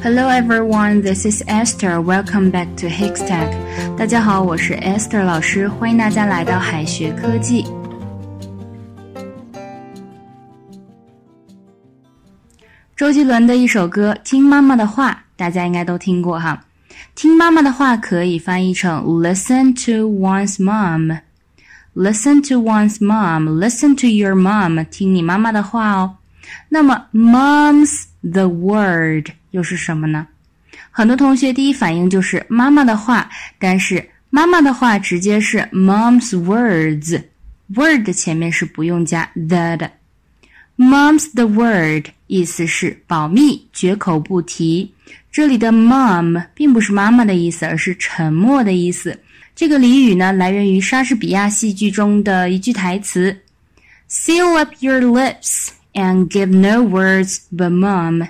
Hello everyone, this is Esther. Welcome back to Hikstech. 大家好，我是 Esther 老师，欢迎大家来到海学科技。周杰伦的一首歌《听妈妈的话》，大家应该都听过哈。听妈妈的话可以翻译成 Listen to one's mom. Listen to one's mom. Listen to your mom. 听你妈妈的话哦。那么，mom's the word 又是什么呢？很多同学第一反应就是妈妈的话，但是妈妈的话直接是 mom's words，word 前面是不用加 the 的。mom's the word 意思是保密，绝口不提。这里的 mom 并不是妈妈的意思，而是沉默的意思。这个俚语呢，来源于莎士比亚戏剧中的一句台词：“Seal up your lips and give no words but mom。”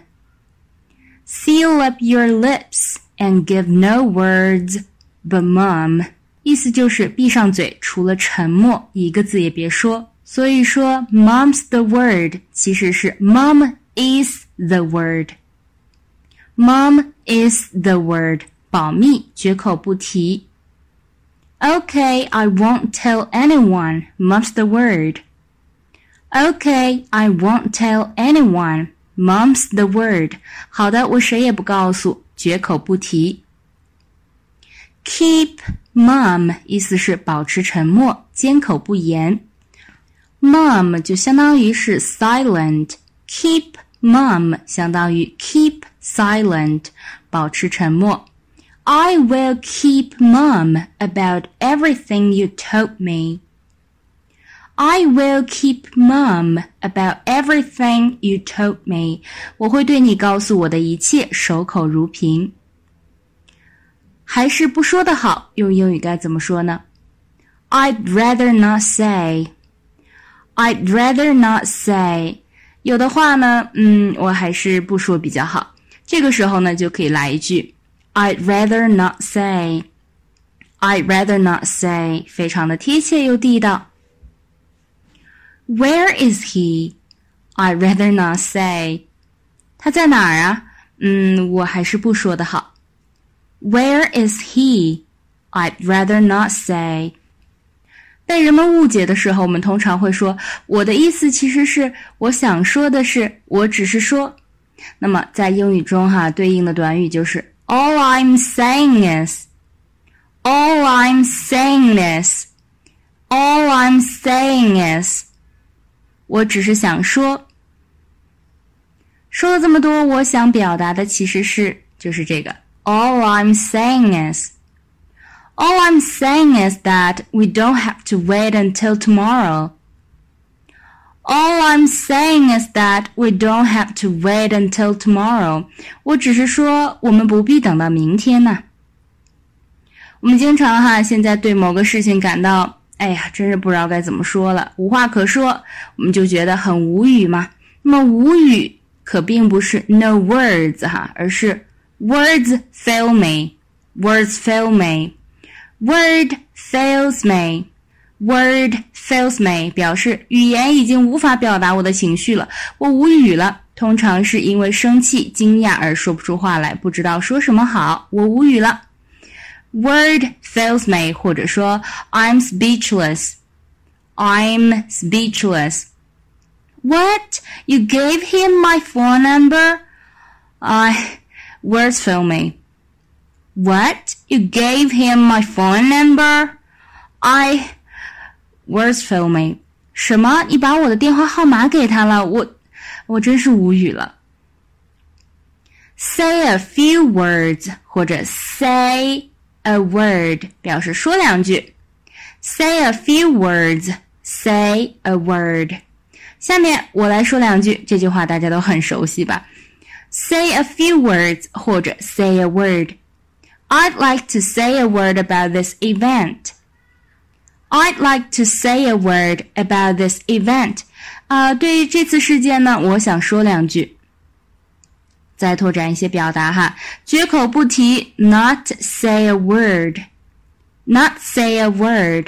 Seal up your lips and give no words but mom，意思就是闭上嘴，除了沉默，一个字也别说。所以说，mom's the word 其实是 mom is the word。Mom is the word，保密，绝口不提。Okay, I won't tell anyone. Mom's the word. Okay, I won't tell anyone. Mom's the word。好的，我谁也不告诉，绝口不提。Keep mum 意思是保持沉默，缄口不言。Mum 就相当于是 silent，keep mum 相当于 keep silent，保持沉默。I will keep mum about everything you told me. I will keep mum about everything you told me. 我会对你告诉我的一切守口如瓶。还是不说的好，用英语该怎么说呢？I'd rather not say. I'd rather not say. 有的话呢，嗯，我还是不说比较好。这个时候呢，就可以来一句 I'd rather not say. I'd rather not say. 非常的贴切又地道。 Where is he? I'd rather not say. 他在哪儿啊？嗯，我还是不说的好。Where is he? I'd rather not say. 被人们误解的时候，我们通常会说：“我的意思其实是，我想说的是，我只是说。”那么在英语中，哈，对应的短语就是 “All I'm saying is”。All I'm saying is. All I'm saying is. 我只是想说，说了这么多，我想表达的其实是就是这个。All I'm saying is, all I'm saying is that we don't have to wait until tomorrow. All I'm saying is that we don't have to wait until tomorrow. 我只是说，我们不必等到明天呢。我们经常哈，现在对某个事情感到。 哎呀，真是不知道该怎么说了，无话可说，我们就觉得很无语嘛。那么无语可并不是 no words 哈，而是 words fail me，words fail me，word fails me，word fails me，表示语言已经无法表达我的情绪了，我无语了。通常是因为生气、惊讶而说不出话来，不知道说什么好，我无语了。word fails me，或者说 I'm speechless. I'm speechless. What? You gave him my phone number? I words fail me. What? You gave him my phone number? I words fail me. 什么？你把我的电话号码给他了？我我真是无语了。Say a few words，或者 say a word 表示说两句，say a few words, say a word。下面我来说两句，这句话大家都很熟悉吧？Say a few words 或者 say a word。I'd like to say a word about this event. I'd like to say a word about this event. 啊、呃，对于这次事件呢，我想说两句。 再拓展一些表达哈，绝口不提，not say a word，not say a word，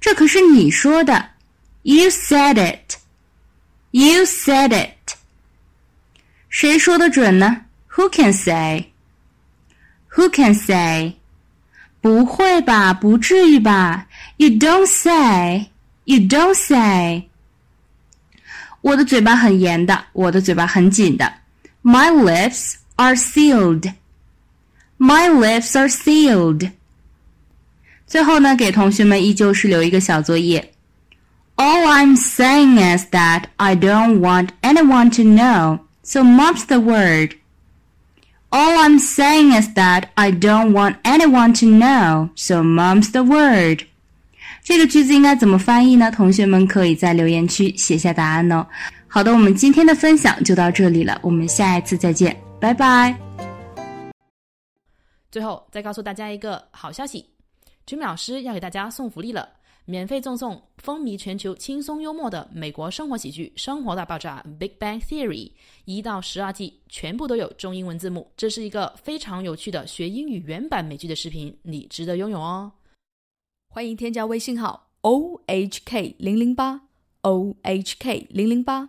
这可是你说的，you said it，you said it，谁说的准呢 Who can say? Who can say? 不会吧，不至于吧？You don't say. You don't say. 我的嘴巴很严的，我的嘴巴很紧的。My lips are sealed. My lips are sealed. 最后呢，给同学们依旧是留一个小作业。All I'm saying is that I don't want anyone to know, so mum's the word. All I'm saying is that I don't want anyone to know, so mum's the word. 这个句子应该怎么翻译呢？同学们可以在留言区写下答案哦。 好的，我们今天的分享就到这里了，我们下一次再见，拜拜。最后再告诉大家一个好消息，Jimmy 老师要给大家送福利了，免费赠送风靡全球、轻松幽默的美国生活喜剧《生活大爆炸》（Big Bang Theory） 一到十二季，全部都有中英文字幕。这是一个非常有趣的学英语原版美剧的视频，你值得拥有哦。欢迎添加微信号 o h k 零零八 o h k 零零八，